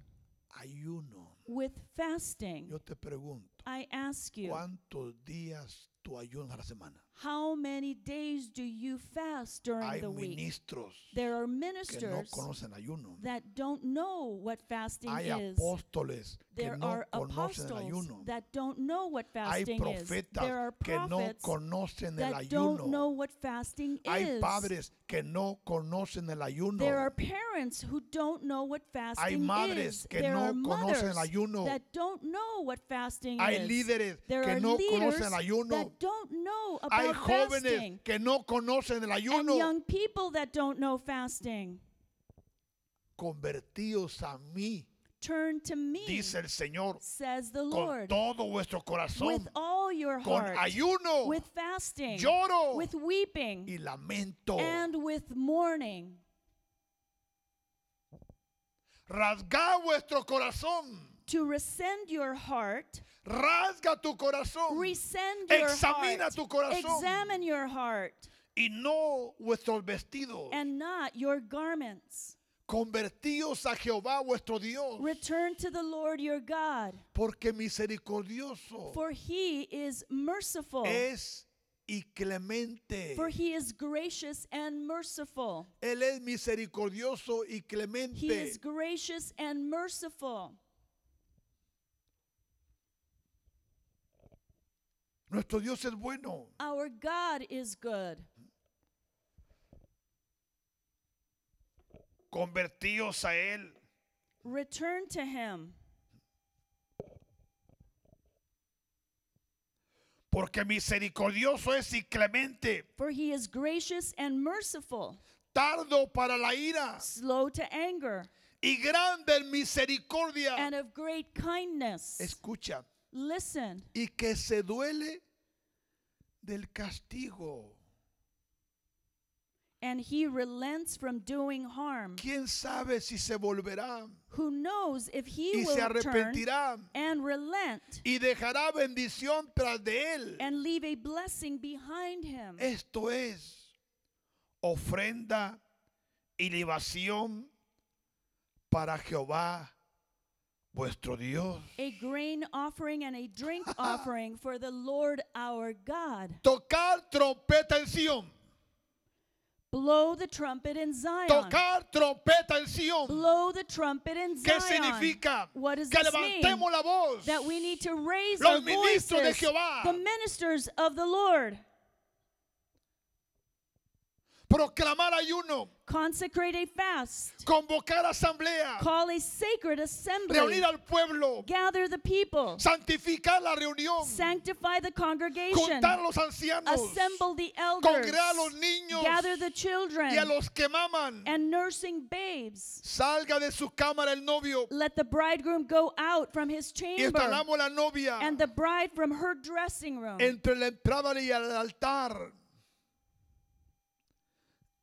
ayuno. with fasting. Yo te pregunto, I ask you, ¿cuántos días tú ayunas a la semana? how many days do you fast during Hay the week? ministros There are que no ministers conocen ayuno. that don't know what fasting Hay is. apóstoles que There no are conocen el apostles ayuno. that don't know what Hay fasting is. There profetas are que no prophets conocen el that don't know ayuno. what fasting Hay is. padres que no conocen el ayuno. There are parents who don't know what fasting madres is. que there no are conocen el mothers ayuno. that don't know what fasting Hay is. líderes there que are no leaders conocen el ayuno. that don't know Hay jóvenes fasting. que no conocen el And ayuno. young people that don't know fasting. Convertíos a mí, Turn to me, dice el Señor, says the con Lord, todo vuestro corazón, with all your con heart, ayuno, with fasting, lloro with weeping, y lamento. and with mourning. Rasga vuestro corazón. To rescind your heart, Rasga tu corazón rescind your Examina heart, tu corazón. examine your heart, y no vuestros vestidos. and not your garments. Convertíos a Jehová vuestro Dios, Return to the Lord your God, porque misericordioso for he is merciful, es y clemente. for he is gracious and merciful. Él es misericordioso y He clemente. is gracious and merciful. Nuestro Dios es bueno. Our God is good. Convertíos a Él. Return to him, Porque misericordioso es y clemente, for he is gracious and merciful, tardo para la ira slow to anger, y grande en misericordia. and of great kindness. Escucha, Listen, y que se duele del castigo. and he relents from doing harm. ¿Quién sabe si se volverá Who knows if he y will se arrepentirá and relent y dejará bendición tras de él? and leave a blessing behind him? Esto es ofrenda y libación para Jehová vuestro Dios. A grain offering and a drink offering for the Lord our God. Tocar trompeta en Sion. Blow the trumpet in Zion. Tocar trompeta en Sion. Blow the trumpet in ¿Qué Zion. significa? What does Que this mean? la voz. That we need to raise Los our ministros de voices, Jehová. the ministers of the Lord. Proclamar ayuno. Consecrate a fast. Convocar asamblea. Call a sacred assembly. Reunir al pueblo. Gather the people. Santificar la reunión. Sanctify the congregation. Juntar los ancianos. Assemble the elders. Congregar a los niños. Gather the children Y a los que maman. and nursing babes. Salga de su cámara el novio. Let the bridegroom go out from his Y chamber instalamos la novia and the bride from her dressing room. entre la entrada y el altar.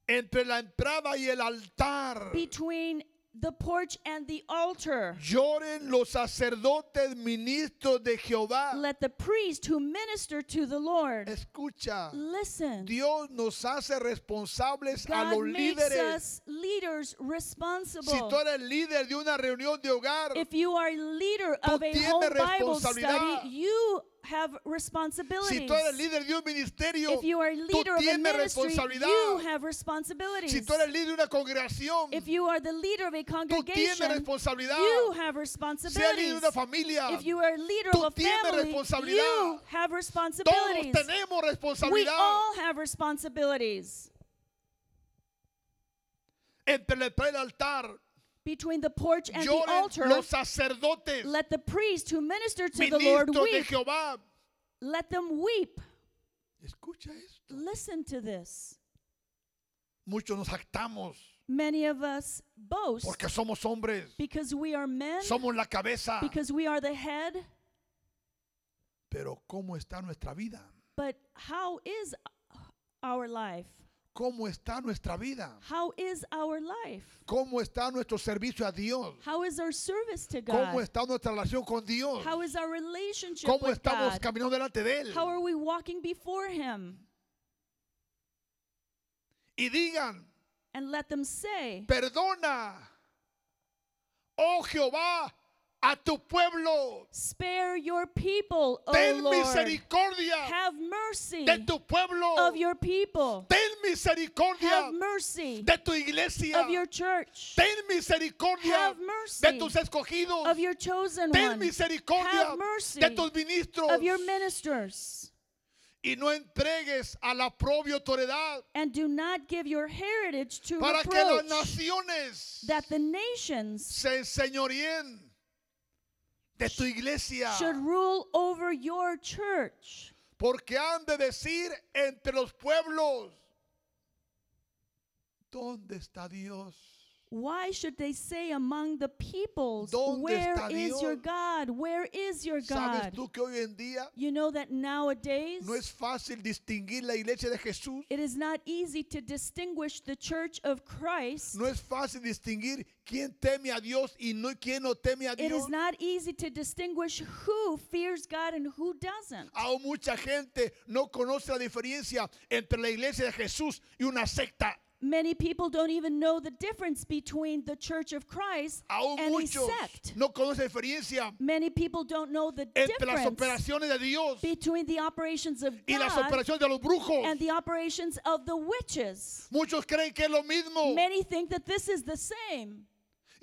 Entre la entrada y el altar. between the porch and the altar. Lloren los sacerdotes ministros de Jehová. Let the priest who minister to the Lord Escucha, listen. Dios nos hace responsables a los makes líderes. us leaders Si tú responsible. eres líder de una reunión de hogar, If you are leader Tú of a home Bible study, you have si tú eres líder de un ministerio, If you are tú leader of a ministry, you have responsibilities. Si tú eres líder de una congregación, If you are the leader of a tú tienes congregation, responsabilidad. you have Si eres líder de una familia, If you are leader tú of a tienes family, responsabilidad. you have todos responsibilities. tenemos We all have responsibilities. entre el altar y el altar. Between the porch and the altar, los sacerdotes, let the priest who minister to the Lord ministros de weep. Jehová. Let them weep. Escucha esto. Listen to this. Muchos nos jactamos Many of us boast porque somos hombres, because we are men, somos la cabeza. because we are the head. Pero ¿cómo está nuestra vida? But how is our life? ¿Cómo está nuestra vida? How is our life? ¿Cómo está nuestro servicio a Dios? How is our service to ¿Cómo God? está nuestra relación con Dios? How is our relationship ¿Cómo with estamos God? caminando delante de Él? How are we walking before Him? Y digan, And let them say, perdona, oh Jehová, a tu pueblo. Spare your people, O Ten Lord. misericordia Have mercy de tu pueblo. of your people. Ten misericordia Have mercy de tu iglesia. of your church. Ten misericordia Have de mercy tus escogidos. of your chosen Ten misericordia Have mercy de tus ministros. of your ministers. y no entregues a la propia autoridad And do not give your heritage to para que las naciones that the nations se enseñoreen de tu iglesia. should rule over your church. Porque han de decir entre los pueblos, ¿dónde está Dios? Why should they say among the peoples, ¿Dónde Where is your God? Where is your ¿Sabes God? tú que hoy en día You know that nowadays no es fácil distinguir la iglesia de Jesús? it is not easy to distinguish the church of Christ. No es fácil distinguir quién teme a Dios y no quién no teme a Dios. is not easy to distinguish who fears God and who doesn't. Aún mucha gente no conoce la diferencia entre la iglesia de Jesús y una secta. Many people don't even know the difference between the church of Christ Aún and a muchos sect. no conocen la diferencia Many people don't know the entre las difference operaciones de Dios between the operations of y las God operaciones de los brujos. and the operations of the witches. Muchos creen que es lo mismo. Many think that this is the same.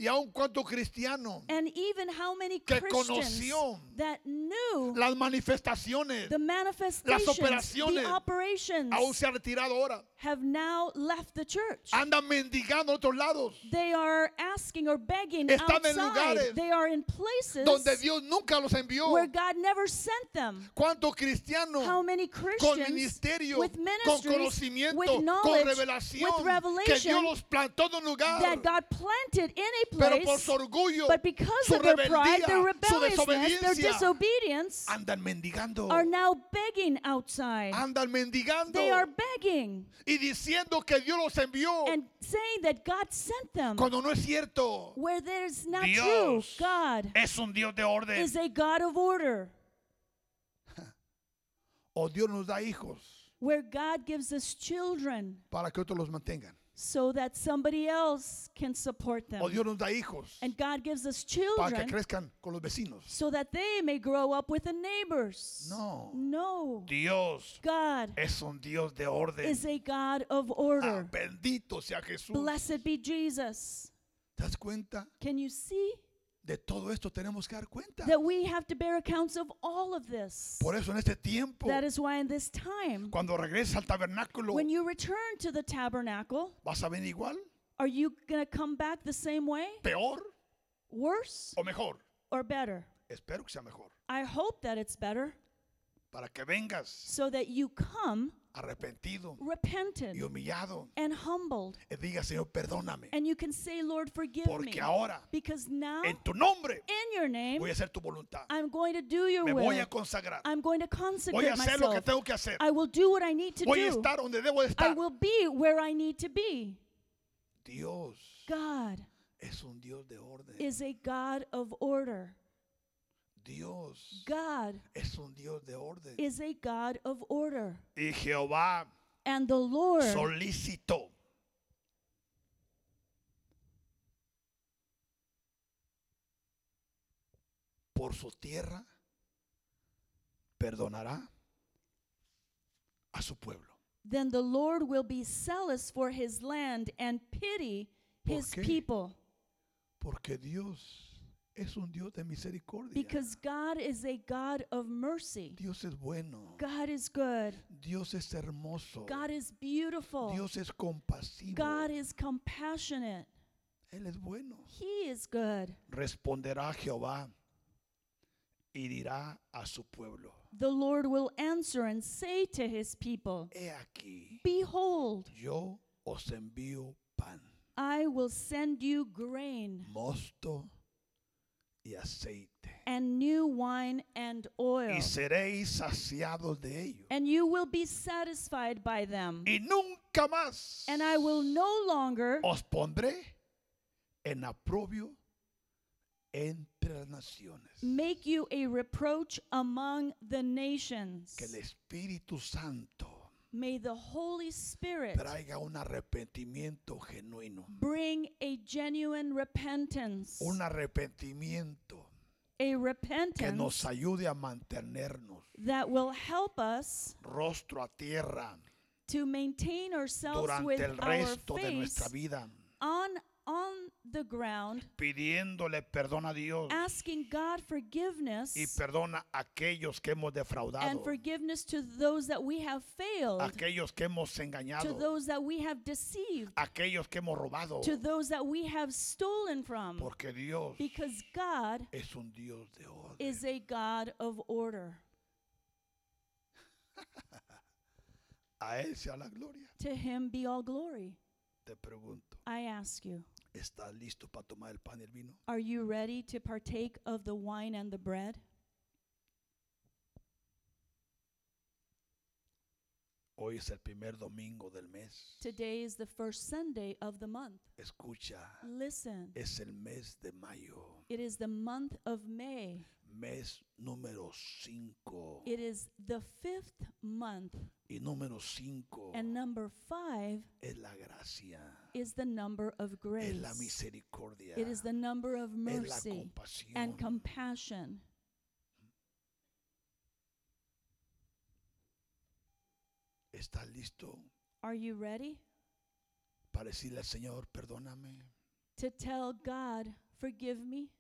Y aun cuanto cristiano, And even how many Que Christians conoció that knew las manifestaciones the manifestations, operaciones, the operations, aún se ha retirado ahora. have now left the church. Andan mendigando a otros lados They are asking or begging Están en lugares They are in places donde Dios nunca los envió. where God never sent them. ¿Cuántos cristianos How many con Christians ministerio, with con conocimiento, with con revelación, with que Dios los plantó en un lugar, that God planted in a pero por place, su orgullo, but because su of their pride, rebeldía, their su rebelliousness, their desobediencia, disobedience, andan mendigando, are now begging outside. andan mendigando They are begging y diciendo que Dios los envió and saying that God sent them. cuando no es cierto. Where there's not true. Dios God es un Dios de orden. is a God of order. O Dios nos da hijos Where God gives us children para que otros los mantengan. So that somebody else can support them. O Dios nos da hijos And God gives us para que children crezcan con los vecinos. so that they may grow up with the neighbors. No. No. Dios God es un Dios de orden. is a God of Ah, order. bendito sea Jesús. Blessed be Jesus. ¿Te das cuenta? Can you see De todo esto tenemos que dar cuenta. that we have to bear accounts of all of this? Por eso en este tiempo, That is why in this time, cuando regreses al tabernáculo, when you return to the tabernacle, ¿vas a venir igual, are you going to come back the same way? peor Worse o mejor? or better? Espero que sea mejor. I hope that it's better. para que vengas so that you come arrepentido y humillado and humbled. y diga, Señor, perdóname, And you can say, Lord, forgive me. porque ahora Because now, en tu nombre in your name, voy a hacer tu voluntad. I'm going to do your Me will. voy a consagrar. I'm going to Voy consecrate a hacer lo que tengo que hacer. I will do what I need to Voy a do. estar donde debo de I estar. will be where I need to be. Dios God es un Dios de orden. is a God of order. Dios God es un Dios de orden. is a God of order. Y Jehová And the Lord solicitó por su tierra perdonará a su pueblo. then the Lord will be zealous for his land and pity ¿Por his qué? people. Porque Dios es un Dios de misericordia. Because God is a God of mercy. Dios es bueno. God is good. Dios es hermoso. God is beautiful. Dios es compasivo. God is compassionate. Él es bueno. He is good. Responderá Jehová y dirá a su pueblo. The Lord will answer and say to his people, He aquí, Behold, yo os envío pan, I will send you grain mosto y aceite. and new wine and oil, Y seréis saciados de ello. and you will be satisfied by them. Y nunca más And I will no longer os pondré en aprobio entre las naciones. make you a reproach among the nations. Que el Espíritu Santo May the Holy Spirit traiga un arrepentimiento genuino. bring a genuine repentance, Un arrepentimiento a que repentance nos ayude a mantenernos that will help us rostro a tierra to maintain ourselves durante with el our resto de nuestra vida, on on the ground, pidiéndole perdón a Dios asking God forgiveness y perdona a aquellos que hemos and forgiveness to those that we have failed, aquellos que hemos to those that we have deceived, aquellos que hemos robado, to those that we have stolen from, porque Dios because God es un Dios de orden. is a God of order. A Él sea la gloria. To him be all glory. Te pregunto, I ask you, ¿estás listo para tomar el pan y el vino? are you ready to partake of the wine and the bread? Hoy es el primer domingo del mes. Today is the first Sunday of the month. Escucha, Listen, es el mes de mayo, it is the month of May. Mes número 5. It is the fifth month, Y número 5 and number five es la gracia, is the number of es la grace. misericordia, It is the number of es la mercy and compassion. ¿Estás listo Are you ready para decirle al Señor, perdóname? to tell God, forgive me?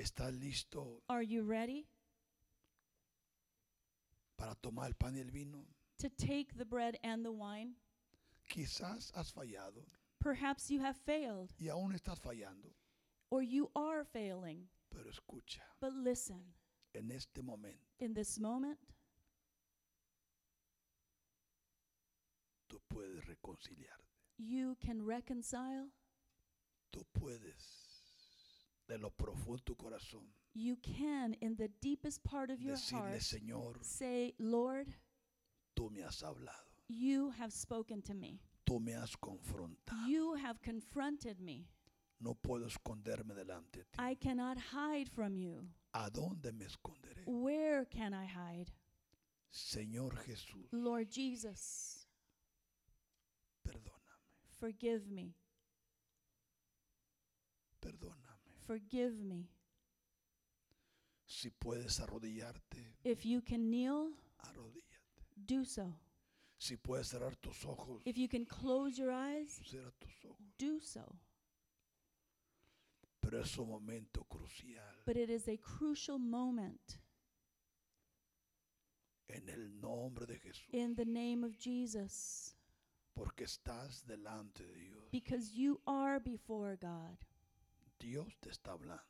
¿Estás listo Are you ready para tomar el pan y el vino? to take the bread and the wine? Quizás has fallado Perhaps you have failed y aún estás fallando, or you are failing. pero escucha, But listen, en este momento in this moment, tú puedes reconciliarte, you can reconcile. tú puedes de lo profundo de tu corazón You can, in the deepest part of your decirle, heart, Señor, say, Lord, tú me has hablado, you have spoken to me. tú me has confrontado, You have confronted me. no puedo esconderme delante de ti. I cannot hide from you. ¿A dónde me esconderé? Where can I hide? Señor Jesús, Lord Jesus, perdóname, forgive me. perdóname. Forgive me. Si puedes arrodillarte, If you can kneel, arrodíllate. do so. Si puedes cerrar tus ojos, If you can close your eyes, cierra tus ojos. do so. Pero es un momento crucial But it is a crucial moment en el nombre de Jesús, in the name of Jesus porque estás delante de Dios. because you are before God. Dios te está hablando.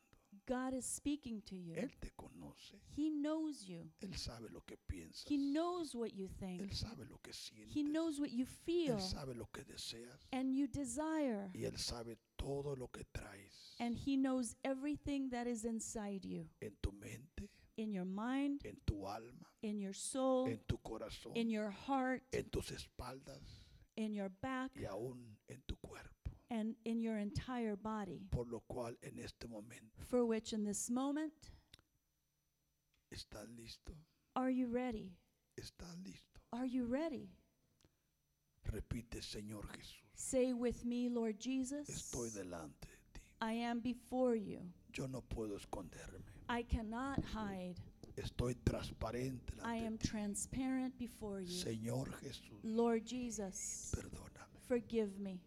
God is speaking to you. Él te conoce. He knows you. Él sabe lo que piensas. He knows what you think. Él sabe lo que sientes. He knows what you feel Él sabe lo que deseas. and you desire. Y Él sabe todo lo que traes And He knows everything that is inside you en tu mente, in your mind, en tu alma, in your soul, en tu corazón, in your heart, en tus espaldas in your back, y aún en tu cuerpo. And in your entire body. Por lo cual en este momento For which, in this moment, estás listo, are you ready? estás listo. Are you ready? Repite, Señor Jesús, Say with me, Lord Jesus, estoy delante de ti. I am before you. Yo no puedo esconderme. I cannot hide. Estoy transparente I delante am de ti. transparent before you. Señor Jesús, Lord Jesus, perdóname, forgive me.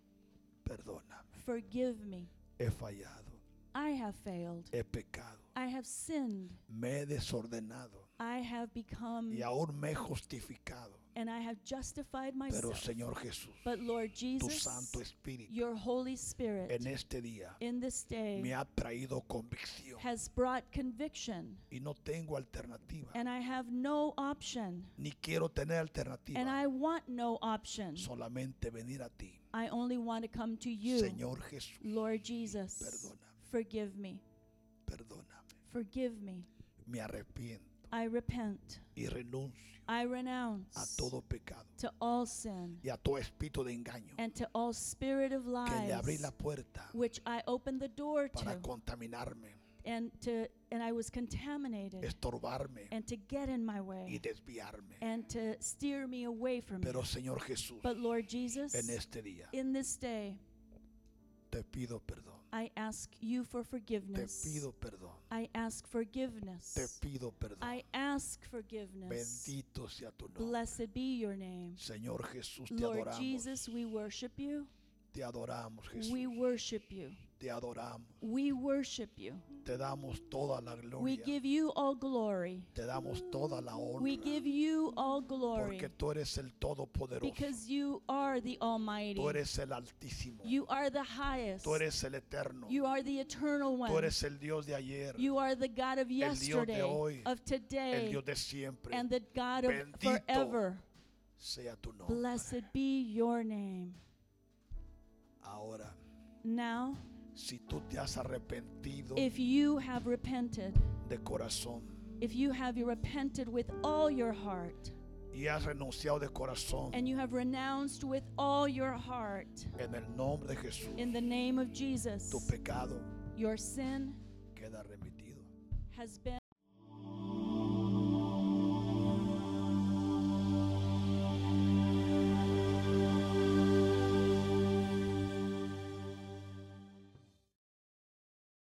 Perdóname. Forgive me. He fallado, I have failed. he pecado, I have sinned. me he desordenado I have become y aún me he justificado. And I have justified Pero myself. Señor Jesús, But Lord tu Jesus, Santo Espíritu your Holy Spirit en este día in this me day ha traído convicción has brought conviction, y no tengo alternativa, and I have no option, ni quiero tener and I want no option. solamente venir a ti. I only want to come to you, Señor Jesús, Lord Jesus. Perdóname. Forgive me. perdóname, Forgive me. me arrepiento I repent. y renuncio I a renounce todo pecado to all sin y a todo espíritu de engaño and to all spirit of que le abrí lies la puerta which I opened the door para to contaminarme, and to and I was contaminated estorbarme and to get in my y way desviarme. and to steer me away from Pero you. Señor Jesús, But Lord Jesus, en este día in this day, te pido perdón, I ask you for te forgiveness. pido perdón, I ask forgiveness. te pido perdón. I ask forgiveness. Bendito sea tu nombre. Blessed be your name. Señor Jesús, te Lord adoramos. Jesus, we worship you. Te adoramos, Jesús. We worship you. Te adoramos. We worship you. Te damos toda la We give you all glory. Te damos toda la We give you all glory Porque tú eres el Todopoderoso. because you are the Almighty. Tú eres el Altísimo. You are the highest. Tú eres el Eterno. You are the eternal Tú one. eres el Dios de ayer. You are the God of Dios de yesterday, hoy, of El today, Dios de siempre. and the God of Bendito forever. Sea tu nombre. Blessed be your name. Ahora, Now, si tú te has arrepentido if you have repented, de corazón if you have repented with all your heart, y has renunciado de corazón and you have renounced with all your heart, en el nombre de Jesús, in the name of Jesus, tu pecado your sin queda remitido. has been